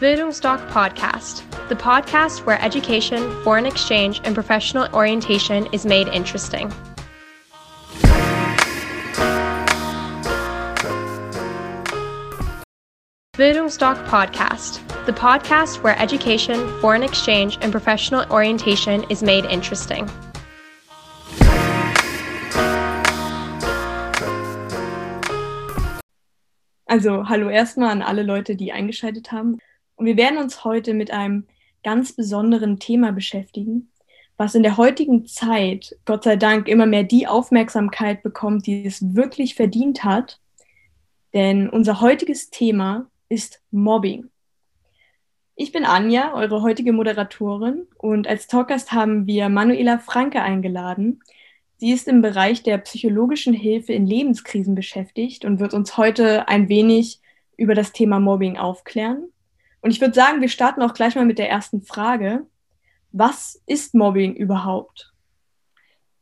Bildungsdoc Podcast, the podcast where education, foreign exchange, and professional orientation is made interesting. Bildungsdoc Podcast, the podcast where education, foreign exchange, and professional orientation is made interesting. Also, hallo erstmal an alle Leute, die eingeschaltet haben. Und wir werden uns heute mit einem ganz besonderen Thema beschäftigen, was in der heutigen Zeit, Gott sei Dank, immer mehr die Aufmerksamkeit bekommt, die es wirklich verdient hat. Denn unser heutiges Thema ist Mobbing. Ich bin Anja, eure heutige Moderatorin, und als Talkgast haben wir Manuela Franke eingeladen. Sie ist im Bereich der psychologischen Hilfe in Lebenskrisen beschäftigt und wird uns heute ein wenig über das Thema Mobbing aufklären. Und ich würde sagen, wir starten auch gleich mal mit der ersten Frage. Was ist Mobbing überhaupt?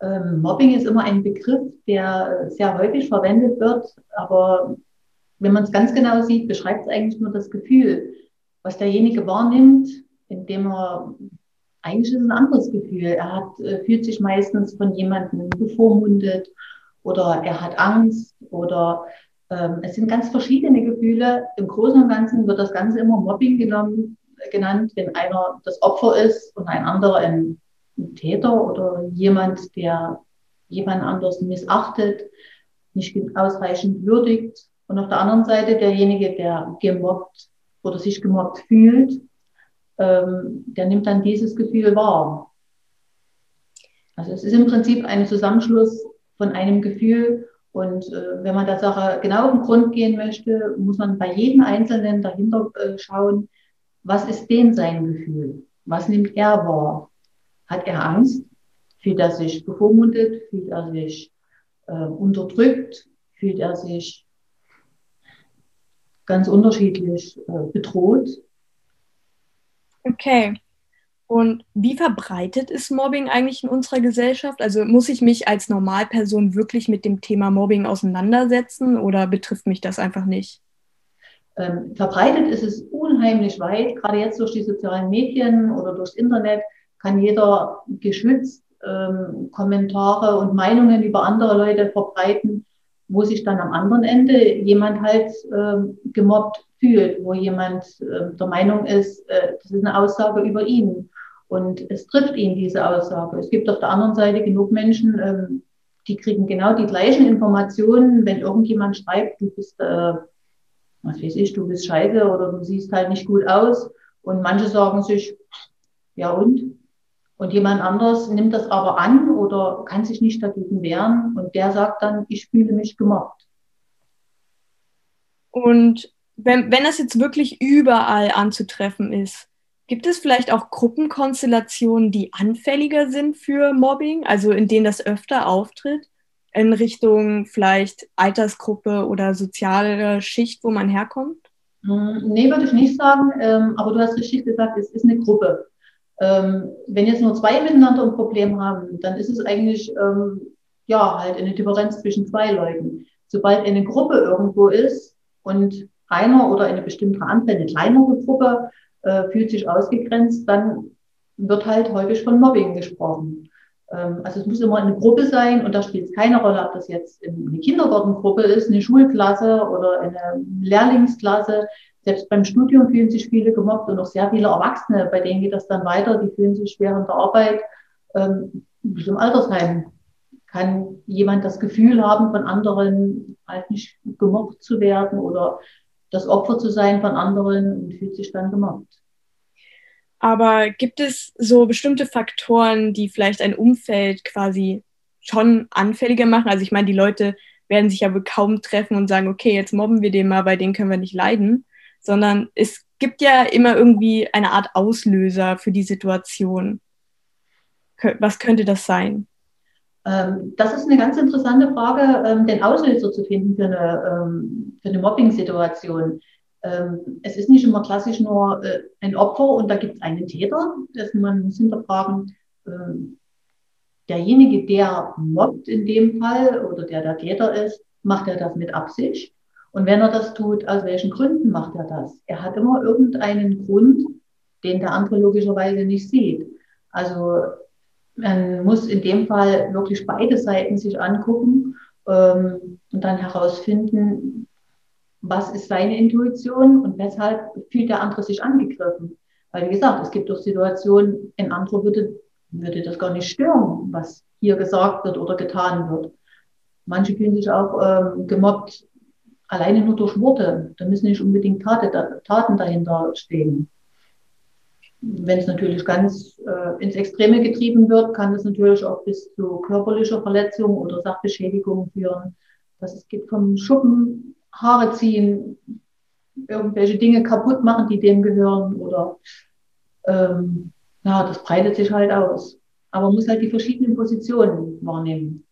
Ähm, Mobbing ist immer ein Begriff, der sehr häufig verwendet wird, aber wenn man es ganz genau sieht, beschreibt es eigentlich nur das Gefühl, was derjenige wahrnimmt, indem er eigentlich ist es ein anderes Gefühl. Er hat, äh, fühlt sich meistens von jemandem bevormundet oder er hat Angst oder es sind ganz verschiedene Gefühle. Im Großen und Ganzen wird das Ganze immer Mobbing genommen, genannt, wenn einer das Opfer ist und ein anderer ein, ein Täter oder jemand, der jemand anders missachtet, nicht ausreichend würdigt. Und auf der anderen Seite derjenige, der gemobbt oder sich gemobbt fühlt, ähm, der nimmt dann dieses Gefühl wahr. Also es ist im Prinzip ein Zusammenschluss von einem Gefühl und äh, wenn man der Sache genau auf den Grund gehen möchte, muss man bei jedem Einzelnen dahinter äh, schauen, was ist denn sein Gefühl? Was nimmt er wahr? Hat er Angst? Fühlt er sich bevormundet? Fühlt er sich äh, unterdrückt? Fühlt er sich ganz unterschiedlich äh, bedroht? Okay. Und wie verbreitet ist Mobbing eigentlich in unserer Gesellschaft? Also muss ich mich als Normalperson wirklich mit dem Thema Mobbing auseinandersetzen oder betrifft mich das einfach nicht? Ähm, verbreitet ist es unheimlich weit, gerade jetzt durch die sozialen Medien oder durchs Internet kann jeder geschützt ähm, Kommentare und Meinungen über andere Leute verbreiten, wo sich dann am anderen Ende jemand halt ähm, gemobbt fühlt, wo jemand äh, der Meinung ist, äh, das ist eine Aussage über ihn und es trifft ihn diese Aussage. Es gibt auf der anderen Seite genug Menschen, ähm, die kriegen genau die gleichen Informationen, wenn irgendjemand schreibt, du bist, äh, was weiß ich, du bist scheiße oder du siehst halt nicht gut aus. Und manche sagen sich, ja und? Und jemand anders nimmt das aber an oder kann sich nicht dagegen wehren und der sagt dann, ich fühle mich gemobbt. Und wenn, wenn das jetzt wirklich überall anzutreffen ist, Gibt es vielleicht auch Gruppenkonstellationen, die anfälliger sind für Mobbing, also in denen das öfter auftritt, in Richtung vielleicht Altersgruppe oder soziale Schicht, wo man herkommt? Hm, nee, würde ich nicht sagen, ähm, aber du hast richtig gesagt, es ist eine Gruppe. Ähm, wenn jetzt nur zwei miteinander ein Problem haben, dann ist es eigentlich ähm, ja halt eine Differenz zwischen zwei Leuten. Sobald eine Gruppe irgendwo ist und einer oder eine bestimmte andere, eine kleinere Gruppe, äh, fühlt sich ausgegrenzt, dann wird halt häufig von Mobbing gesprochen. Ähm, also es muss immer eine Gruppe sein und da spielt es keine Rolle, ob das jetzt eine Kindergartengruppe ist, eine Schulklasse oder eine Lehrlingsklasse. Selbst beim Studium fühlen sich viele gemobbt und auch sehr viele Erwachsene, bei denen geht das dann weiter, die fühlen sich während der Arbeit, ähm, wie im Altersheim, kann jemand das Gefühl haben, von anderen halt nicht gemobbt zu werden oder das Opfer zu sein von anderen und fühlt sich dann gemobbt. Aber gibt es so bestimmte Faktoren, die vielleicht ein Umfeld quasi schon anfälliger machen? Also ich meine, die Leute werden sich ja wohl kaum treffen und sagen, okay, jetzt mobben wir den mal, bei denen können wir nicht leiden, sondern es gibt ja immer irgendwie eine Art Auslöser für die Situation. Was könnte das sein? Ähm, das ist eine ganz interessante Frage, ähm, den Auslöser zu finden für eine, ähm, für eine Mobbing-Situation. Es ist nicht immer klassisch nur äh, ein Opfer und da gibt es einen Täter. Das man muss hinterfragen, derjenige, der mobbt in dem Fall oder der der Täter ist, macht er das mit Absicht? Und wenn er das tut, aus welchen Gründen macht er das? Er hat immer irgendeinen Grund, den der andere logischerweise nicht sieht. Also man muss in dem Fall wirklich beide Seiten sich angucken ähm, und dann herausfinden, was ist seine Intuition und weshalb fühlt der andere sich angegriffen. Weil, wie gesagt, es gibt doch Situationen, ein anderer würde, würde das gar nicht stören, was hier gesagt wird oder getan wird. Manche fühlen sich auch ähm, gemobbt, alleine nur durch Worte. Da müssen nicht unbedingt Taten, Taten dahinter stehen. Wenn es natürlich ganz äh, ins Extreme getrieben wird, kann es natürlich auch bis zu körperlicher Verletzung oder Sachbeschädigung führen. Dass es geht vom Schuppen, Haare ziehen, irgendwelche Dinge kaputt machen, die dem gehören oder ähm, ja, das breitet sich halt aus. Aber man muss halt die verschiedenen Positionen wahrnehmen.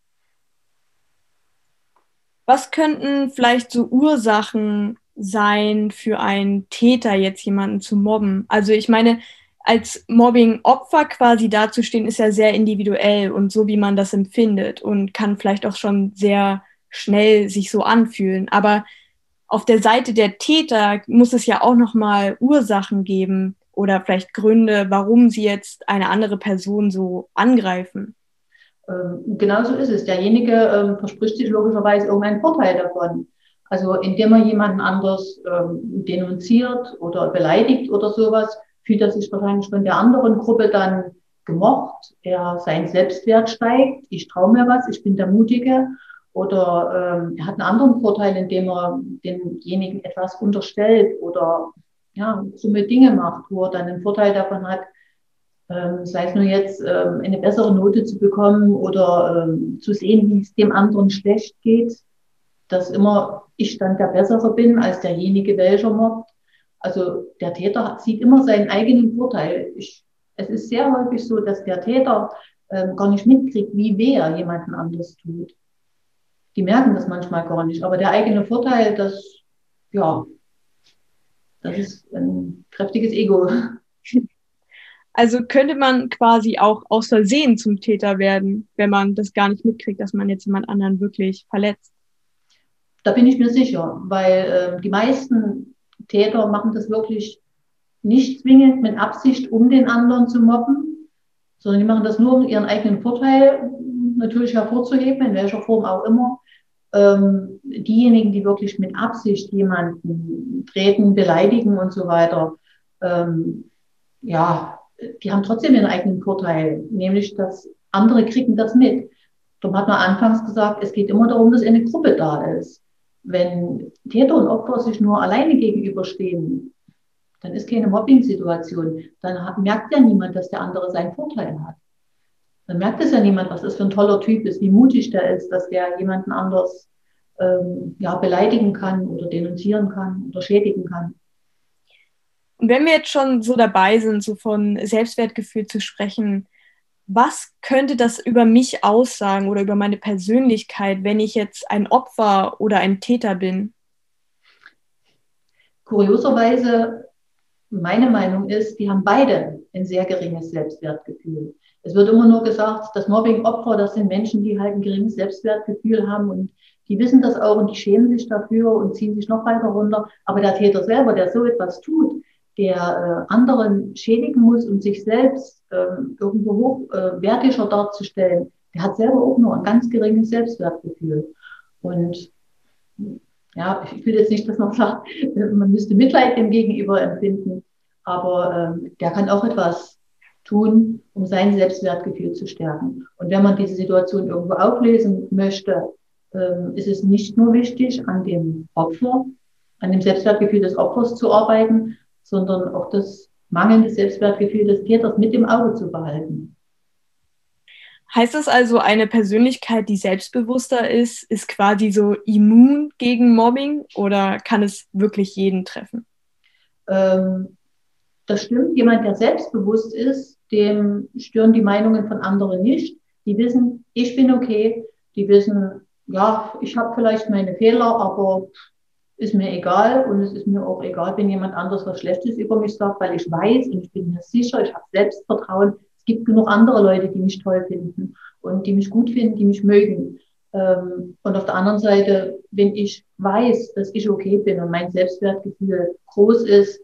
Was könnten vielleicht so Ursachen sein für einen Täter, jetzt jemanden zu mobben? Also ich meine, als Mobbing-Opfer quasi dazustehen, ist ja sehr individuell und so, wie man das empfindet und kann vielleicht auch schon sehr schnell sich so anfühlen. Aber auf der Seite der Täter muss es ja auch noch mal Ursachen geben oder vielleicht Gründe, warum sie jetzt eine andere Person so angreifen. Ähm, genauso ist es. Derjenige ähm, verspricht sich logischerweise irgendeinen Vorteil davon. Also indem er jemanden anders ähm, denunziert oder beleidigt oder sowas, fühlt er sich wahrscheinlich von der anderen Gruppe dann gemocht. Er sein Selbstwert steigt. Ich traue mir was. Ich bin der Mutige. Oder ähm, er hat einen anderen Vorteil, indem er denjenigen etwas unterstellt oder ja, summe Dinge macht, wo er dann einen Vorteil davon hat, ähm, sei es nur jetzt ähm, eine bessere Note zu bekommen oder ähm, zu sehen, wie es dem anderen schlecht geht, dass immer ich dann der Bessere bin als derjenige, welcher mobbt. Also der Täter sieht immer seinen eigenen Vorteil. Ich, es ist sehr häufig so, dass der Täter ähm, gar nicht mitkriegt, wie weh er jemanden anders tut. Die merken das manchmal gar nicht. Aber der eigene Vorteil, das, ja, das ist ein kräftiges Ego. Also könnte man quasi auch aus Versehen zum Täter werden, wenn man das gar nicht mitkriegt, dass man jetzt jemand anderen wirklich verletzt. Da bin ich mir sicher, weil äh, die meisten Täter machen das wirklich nicht zwingend mit Absicht, um den anderen zu mobben, sondern die machen das nur, um ihren eigenen Vorteil natürlich hervorzuheben, in welcher Form auch immer. Ähm, diejenigen, die wirklich mit Absicht jemanden treten, beleidigen und so weiter, ähm, ja, die haben trotzdem ihren eigenen Vorteil, nämlich dass andere kriegen das mit. Darum hat man anfangs gesagt, es geht immer darum, dass eine Gruppe da ist. Wenn Täter und Opfer sich nur alleine gegenüberstehen, dann ist keine Mobbing-Situation. Dann merkt ja niemand, dass der andere seinen Vorteil hat. Dann merkt es ja niemand, was das für ein toller Typ ist, wie mutig der ist, dass der jemanden anders ähm, ja, beleidigen kann oder denunzieren kann oder schädigen kann. Und wenn wir jetzt schon so dabei sind, so von Selbstwertgefühl zu sprechen, was könnte das über mich aussagen oder über meine Persönlichkeit, wenn ich jetzt ein Opfer oder ein Täter bin? Kurioserweise, meine Meinung ist, die haben beide ein sehr geringes Selbstwertgefühl. Es wird immer nur gesagt, dass Mobbing-Opfer, das sind Menschen, die halt ein geringes Selbstwertgefühl haben und die wissen das auch und die schämen sich dafür und ziehen sich noch weiter runter. Aber der Täter selber, der so etwas tut, der äh, anderen schädigen muss, um sich selbst äh, irgendwo hochwertiger äh, darzustellen, der hat selber auch nur ein ganz geringes Selbstwertgefühl. Und ja, ich will jetzt nicht, dass man sagt, man müsste Mitleid dem Gegenüber empfinden, aber ähm, der kann auch etwas tun, um sein Selbstwertgefühl zu stärken. Und wenn man diese Situation irgendwo auflesen möchte, ähm, ist es nicht nur wichtig, an dem Opfer, an dem Selbstwertgefühl des Opfers zu arbeiten, sondern auch das mangelnde Selbstwertgefühl des Täters mit im Auge zu behalten. Heißt das also, eine Persönlichkeit, die selbstbewusster ist, ist quasi so immun gegen Mobbing oder kann es wirklich jeden treffen? Ähm, das stimmt. Jemand, der selbstbewusst ist, dem stören die Meinungen von anderen nicht. Die wissen, ich bin okay. Die wissen, ja, ich habe vielleicht meine Fehler, aber ist mir egal und es ist mir auch egal, wenn jemand anderes was Schlechtes über mich sagt, weil ich weiß und ich bin mir sicher, ich habe Selbstvertrauen. Es gibt genug andere Leute, die mich toll finden und die mich gut finden, die mich mögen. Ähm, und auf der anderen Seite, wenn ich weiß, dass ich okay bin und mein Selbstwertgefühl groß ist,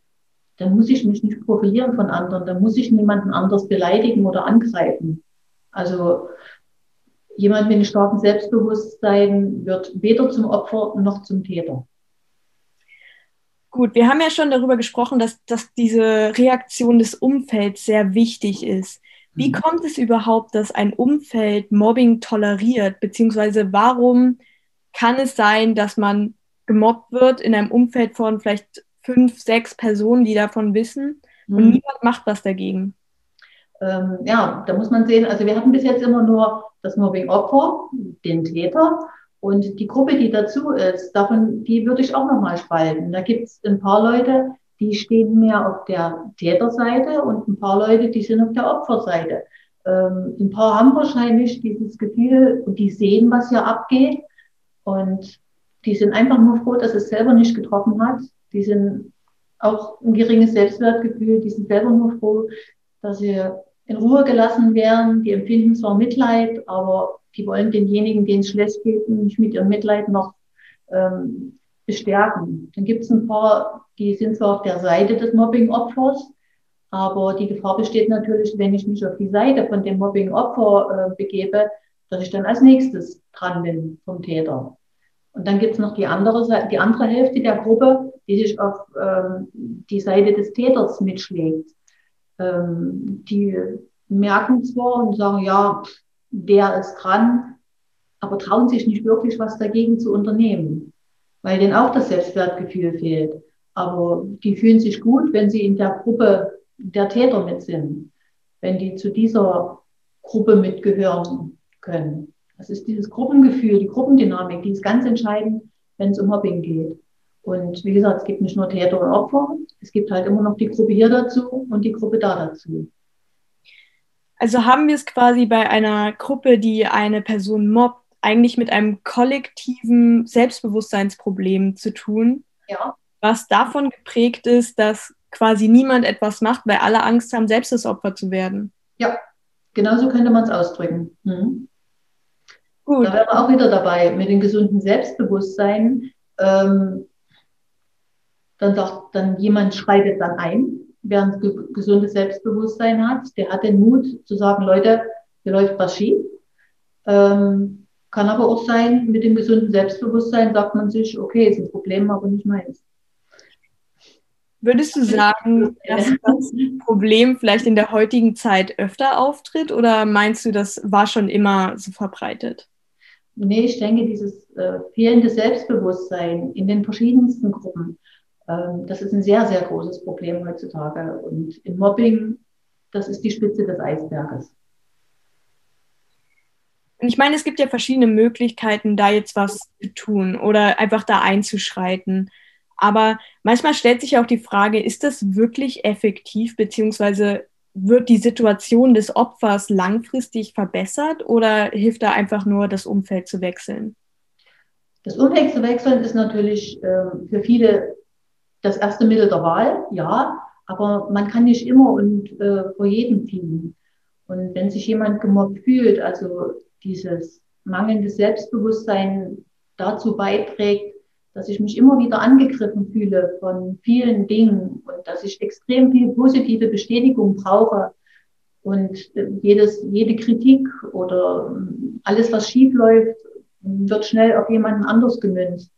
dann muss ich mich nicht profilieren von anderen, dann muss ich niemanden anders beleidigen oder angreifen. Also jemand mit einem starken Selbstbewusstsein wird weder zum Opfer noch zum Täter. Gut, wir haben ja schon darüber gesprochen, dass, dass diese Reaktion des Umfelds sehr wichtig ist. Wie mhm. kommt es überhaupt, dass ein Umfeld Mobbing toleriert? Beziehungsweise warum kann es sein, dass man gemobbt wird in einem Umfeld von vielleicht fünf, sechs Personen, die davon wissen und mhm. niemand macht was dagegen? Ähm, ja, da muss man sehen, also wir hatten bis jetzt immer nur das Mobbing-Opfer, den Täter und die Gruppe, die dazu ist, davon, die würde ich auch nochmal spalten. Da gibt es ein paar Leute, die stehen mehr auf der Täterseite und ein paar Leute, die sind auf der Opferseite. Ähm, ein paar haben wahrscheinlich dieses Gefühl und die sehen, was hier abgeht und die sind einfach nur froh, dass es selber nicht getroffen hat. Die sind auch ein geringes Selbstwertgefühl, die sind selber nur froh, dass sie in Ruhe gelassen werden. Die empfinden zwar Mitleid, aber die wollen denjenigen, denen es schlecht geht, nicht mit ihrem Mitleid noch ähm, bestärken. Dann gibt es ein paar, die sind zwar auf der Seite des Mobbing-Opfers, aber die Gefahr besteht natürlich, wenn ich mich auf die Seite von dem Mobbing-Opfer äh, begebe, dass ich dann als nächstes dran bin vom Täter. Und dann gibt es noch die andere, Seite, die andere Hälfte der Gruppe, die sich auf ähm, die Seite des Täters mitschlägt. Ähm, die merken zwar und sagen, ja, der ist dran, aber trauen sich nicht wirklich was dagegen zu unternehmen weil denen auch das Selbstwertgefühl fehlt. Aber die fühlen sich gut, wenn sie in der Gruppe der Täter mit sind, wenn die zu dieser Gruppe mitgehören können. Das ist dieses Gruppengefühl, die Gruppendynamik, die ist ganz entscheidend, wenn es um Mobbing geht. Und wie gesagt, es gibt nicht nur Täter und Opfer, es gibt halt immer noch die Gruppe hier dazu und die Gruppe da dazu. Also haben wir es quasi bei einer Gruppe, die eine Person mobbt, eigentlich mit einem kollektiven Selbstbewusstseinsproblem zu tun, ja. was davon geprägt ist, dass quasi niemand etwas macht, weil alle Angst haben, selbst das Opfer zu werden. Ja, genauso könnte man es ausdrücken. Mhm. Gut. Da wären wir auch wieder dabei mit dem gesunden Selbstbewusstsein. Ähm, dann sagt dann jemand schreitet dann ein, wer ein gesundes Selbstbewusstsein hat, der hat den Mut zu sagen, Leute, hier läuft was schief. Ähm, kann aber auch sein, mit dem gesunden Selbstbewusstsein sagt man sich, okay, ist ein Problem, aber nicht meins. Würdest du sagen, dass das Problem vielleicht in der heutigen Zeit öfter auftritt oder meinst du, das war schon immer so verbreitet? Nee, ich denke, dieses äh, fehlende Selbstbewusstsein in den verschiedensten Gruppen, das ist ein sehr, sehr großes Problem heutzutage. Und im Mobbing, das ist die Spitze des Eisberges. Und ich meine, es gibt ja verschiedene Möglichkeiten, da jetzt was zu tun oder einfach da einzuschreiten. Aber manchmal stellt sich auch die Frage, ist das wirklich effektiv, beziehungsweise wird die Situation des Opfers langfristig verbessert oder hilft da einfach nur, das Umfeld zu wechseln? Das Umfeld zu wechseln ist natürlich äh, für viele das erste Mittel der Wahl, ja, aber man kann nicht immer und äh, vor jedem fliehen. Und wenn sich jemand gemobbt fühlt, also dieses mangelnde Selbstbewusstsein dazu beiträgt, dass ich mich immer wieder angegriffen fühle von vielen Dingen und dass ich extrem viel positive Bestätigung brauche und äh, jedes, jede Kritik oder ähm, alles, was schief läuft, wird schnell auf jemanden anders gemünzt.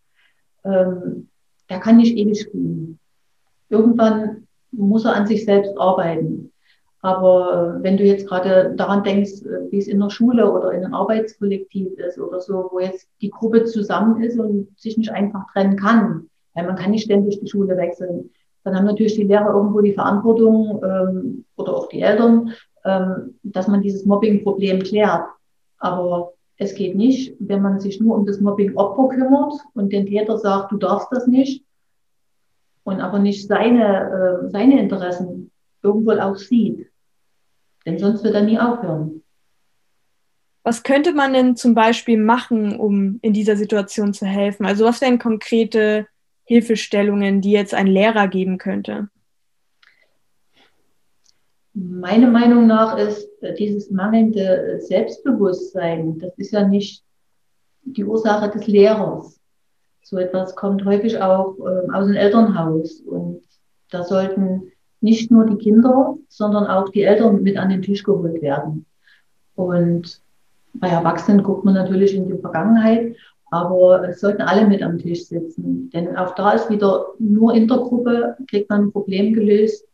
Ähm, der kann nicht ewig fliehen. Irgendwann muss er an sich selbst arbeiten. Aber wenn du jetzt gerade daran denkst, wie es in der Schule oder in einem Arbeitskollektiv ist oder so, wo jetzt die Gruppe zusammen ist und sich nicht einfach trennen kann, weil man kann nicht ständig die Schule wechseln, dann haben natürlich die Lehrer irgendwo die Verantwortung ähm, oder auch die Eltern, ähm, dass man dieses Mobbing-Problem klärt. Aber es geht nicht, wenn man sich nur um das Mobbing-Opfer kümmert und den Täter sagt, du darfst das nicht und aber nicht seine, äh, seine Interessen irgendwo auch sieht. Denn sonst wird er nie aufhören. Was könnte man denn zum Beispiel machen, um in dieser Situation zu helfen? Also was wären konkrete Hilfestellungen, die jetzt ein Lehrer geben könnte? Meine Meinung nach ist dieses mangelnde Selbstbewusstsein, das ist ja nicht die Ursache des Lehrers. So etwas kommt häufig auch äh, aus dem Elternhaus. Und da sollten nicht nur die Kinder, sondern auch die Eltern mit an den Tisch geholt werden. Und bei Erwachsenen guckt man natürlich in die Vergangenheit, aber es sollten alle mit am Tisch sitzen. Denn auch da ist wieder nur in der Gruppe, kriegt man ein Problem gelöst,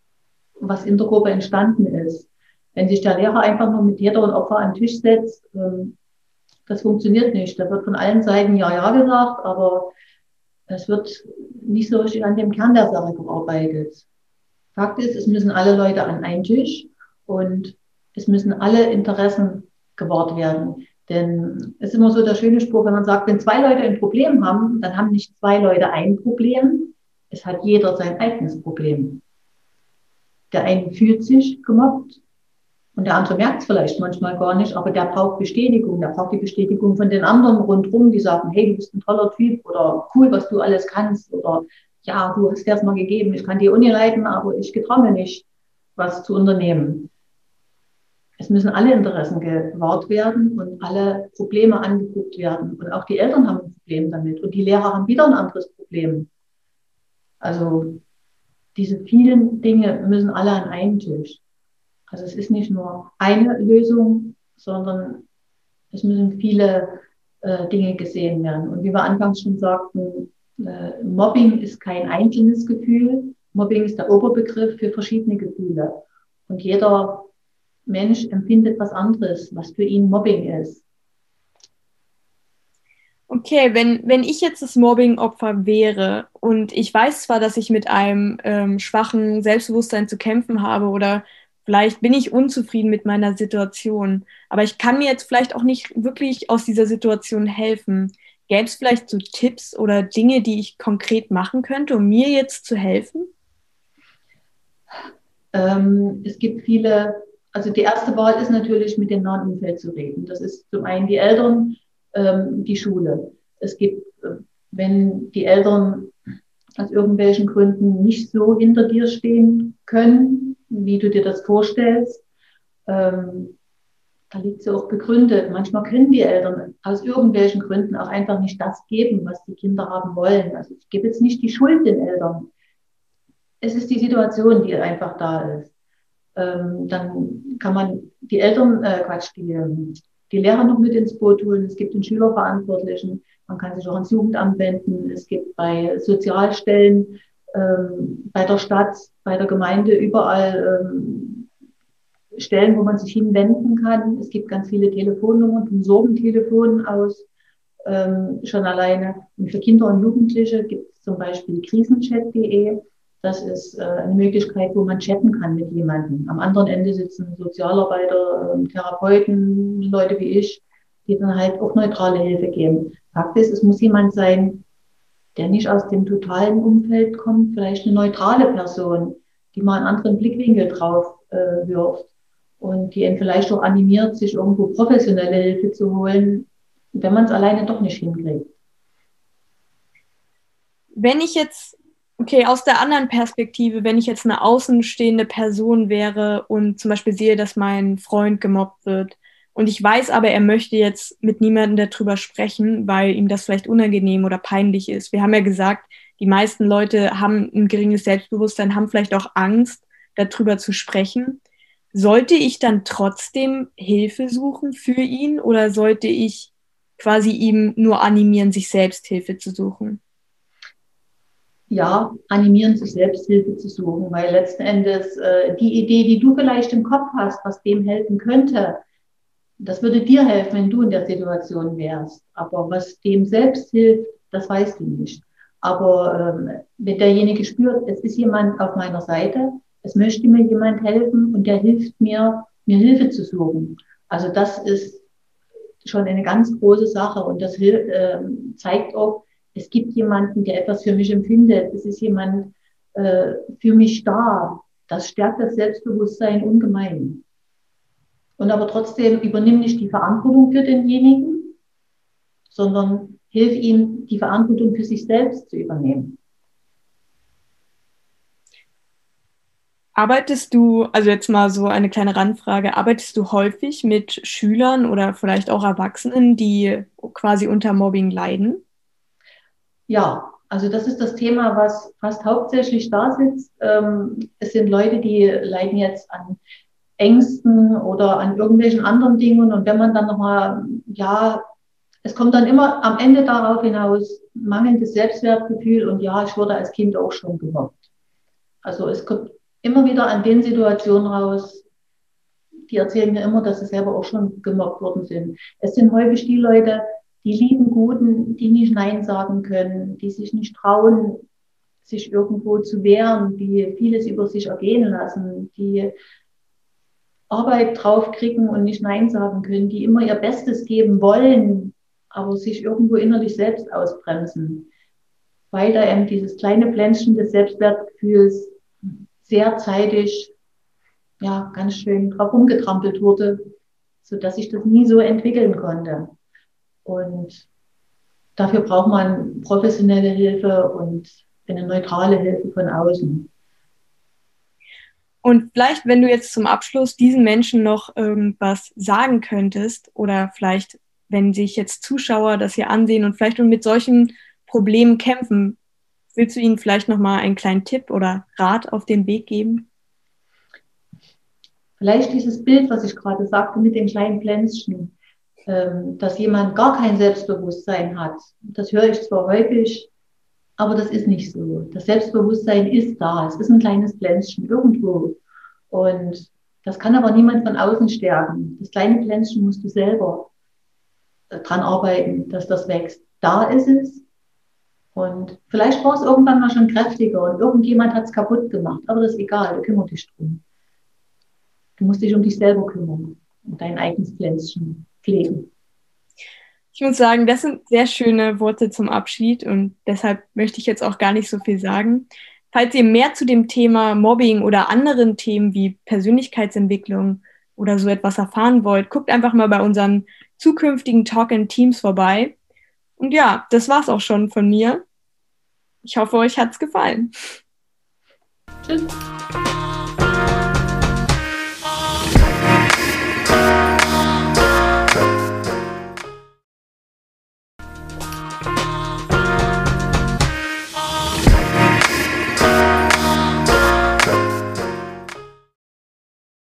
was in der Gruppe entstanden ist. Wenn sich der Lehrer einfach nur mit Täter und Opfer an den Tisch setzt, ähm, das funktioniert nicht. Da wird von allen Seiten ja, ja gesagt, aber es wird nicht so richtig an dem Kern der Sache gearbeitet. Fakt ist, es müssen alle Leute an einen Tisch und es müssen alle Interessen gewahrt werden. Denn es ist immer so der schöne Spruch, wenn man sagt, wenn zwei Leute ein Problem haben, dann haben nicht zwei Leute ein Problem, es hat jeder sein eigenes Problem. Der eine fühlt sich gemobbt und der andere merkt es vielleicht manchmal gar nicht, aber der braucht Bestätigung, der braucht die Bestätigung von den anderen rundherum, die sagen, hey, du bist ein toller Typ oder cool, was du alles kannst oder ja, du hast dir mal gegeben, ich kann die Uni leiten, aber ich getraue mir nicht, was zu unternehmen. Es müssen alle Interessen gewahrt werden und alle Probleme angeguckt werden. Und auch die Eltern haben ein Problem damit und die Lehrer haben wieder ein anderes Problem. Also diese vielen Dinge müssen alle an einen Tisch. Also es ist nicht nur eine Lösung, sondern es müssen viele äh, Dinge gesehen werden. Und wie wir anfangs schon sagten, äh, Mobbing ist kein einzelnes Gefühl. Mobbing ist der Oberbegriff für verschiedene Gefühle. Und jeder Mensch empfindet was anderes, was für ihn Mobbing ist. Okay, wenn, wenn ich jetzt das Mobbing-Opfer wäre und ich weiß zwar, dass ich mit einem ähm, schwachen Selbstbewusstsein zu kämpfen habe oder vielleicht bin ich unzufrieden mit meiner Situation, aber ich kann mir jetzt vielleicht auch nicht wirklich aus dieser Situation helfen. Gäbe es vielleicht so Tipps oder Dinge, die ich konkret machen könnte, um mir jetzt zu helfen? Ähm, es gibt viele, also die erste Wahl ist natürlich, mit dem nahen Umfeld zu reden. Das ist zum einen die Eltern, ähm, die Schule. Es gibt, äh, wenn die Eltern aus irgendwelchen Gründen nicht so hinter dir stehen können, wie du dir das vorstellst, ähm, da liegt sie auch begründet. Manchmal können die Eltern aus irgendwelchen Gründen auch einfach nicht das geben, was die Kinder haben wollen. Also ich gebe jetzt nicht die Schuld den Eltern. Es ist die Situation, die einfach da ist. Ähm, dann kann man die Eltern, äh, Quatsch, die, die Lehrer noch mit ins Boot holen. Es gibt den Schülerverantwortlichen. Man kann sich auch ans Jugendamt wenden. Es gibt bei Sozialstellen, ähm, bei der Stadt, bei der Gemeinde überall ähm, Stellen, wo man sich hinwenden kann. Es gibt ganz viele Telefonnummern vom Sorgentelefon aus, ähm, schon alleine. Und für Kinder und Jugendliche gibt es zum Beispiel krisenchat.de. Das ist äh, eine Möglichkeit, wo man chatten kann mit jemandem. Am anderen Ende sitzen Sozialarbeiter, äh, Therapeuten, Leute wie ich, die dann halt auch neutrale Hilfe geben. Fakt ist, es muss jemand sein, der nicht aus dem totalen Umfeld kommt, vielleicht eine neutrale Person, die mal einen anderen Blickwinkel drauf äh, wirft und die ihn vielleicht auch animiert, sich irgendwo professionelle Hilfe zu holen, wenn man es alleine doch nicht hinkriegt. Wenn ich jetzt, okay, aus der anderen Perspektive, wenn ich jetzt eine außenstehende Person wäre und zum Beispiel sehe, dass mein Freund gemobbt wird und ich weiß aber, er möchte jetzt mit niemandem darüber sprechen, weil ihm das vielleicht unangenehm oder peinlich ist. Wir haben ja gesagt, die meisten Leute haben ein geringes Selbstbewusstsein, haben vielleicht auch Angst, darüber zu sprechen sollte ich dann trotzdem Hilfe suchen für ihn oder sollte ich quasi ihm nur animieren, sich selbst Hilfe zu suchen? Ja, animieren, sich selbst Hilfe zu suchen, weil letzten Endes äh, die Idee, die du vielleicht im Kopf hast, was dem helfen könnte, das würde dir helfen, wenn du in der Situation wärst. Aber was dem selbst hilft, das weißt du nicht. Aber ähm, wenn derjenige spürt, es ist jemand auf meiner Seite, es möchte mir jemand helfen und der hilft mir, mir Hilfe zu suchen. Also das ist schon eine ganz große Sache und das äh, zeigt auch, es gibt jemanden, der etwas für mich empfindet. Es ist jemand äh, für mich da. Das stärkt das Selbstbewusstsein ungemein. Und aber trotzdem übernimm nicht die Verantwortung für denjenigen, sondern hilf ihm, die Verantwortung für sich selbst zu übernehmen. Arbeitest du, also jetzt mal so eine kleine Randfrage, arbeitest du häufig mit Schülern oder vielleicht auch Erwachsenen, die quasi unter Mobbing leiden? Ja, also das ist das Thema, was fast hauptsächlich da sitzt. Ähm, es sind Leute, die leiden jetzt an Ängsten oder an irgendwelchen anderen Dingen. Und wenn man dann nochmal, ja, es kommt dann immer am Ende darauf hinaus, mangelndes Selbstwertgefühl und ja, ich wurde als Kind auch schon gemobbt. Also es kommt immer wieder an den Situationen raus, die erzählen mir immer, dass sie selber auch schon gemobbt worden sind. Es sind häufig die Leute, die lieben Guten, die nicht Nein sagen können, die sich nicht trauen, sich irgendwo zu wehren, die vieles über sich ergehen lassen, die Arbeit draufkriegen und nicht Nein sagen können, die immer ihr Bestes geben wollen, aber sich irgendwo innerlich selbst ausbremsen, weil da eben dieses kleine Pflänzchen des Selbstwertgefühls sehr zeitig, ja, ganz schön drauf rumgetrampelt wurde, so dass ich das nie so entwickeln konnte. Und dafür braucht man professionelle Hilfe und eine neutrale Hilfe von außen. Und vielleicht, wenn du jetzt zum Abschluss diesen Menschen noch irgendwas sagen könntest oder vielleicht, wenn sich jetzt Zuschauer das hier ansehen und vielleicht mit solchen Problemen kämpfen, Willst du ihnen vielleicht noch mal einen kleinen Tipp oder Rat auf den Weg geben? Vielleicht dieses Bild, was ich gerade sagte mit dem kleinen Pflänzchen, ähm, dass jemand gar kein Selbstbewusstsein hat. Das höre ich zwar häufig, aber das ist nicht so. Das Selbstbewusstsein ist da. Es ist ein kleines Pflänzchen irgendwo. Und das kann aber niemand von außen stärken. Das kleine Pflänzchen musst du selber äh, dran arbeiten, dass das wächst. Da ist es. Und vielleicht war es irgendwann mal schon kräftiger und irgendjemand hat es kaputt gemacht. Aber das ist egal, du kümmerst dich drum. Du musst dich um dich selber kümmern und dein eigenes Pflänzchen pflegen. Ich muss sagen, das sind sehr schöne Worte zum Abschied und deshalb möchte ich jetzt auch gar nicht so viel sagen. Falls ihr mehr zu dem Thema Mobbing oder anderen Themen wie Persönlichkeitsentwicklung oder so etwas erfahren wollt, guckt einfach mal bei unseren zukünftigen Talk in Teams vorbei. Und ja, das war's auch schon von mir. Ich hoffe, euch hat's gefallen. Tschüss.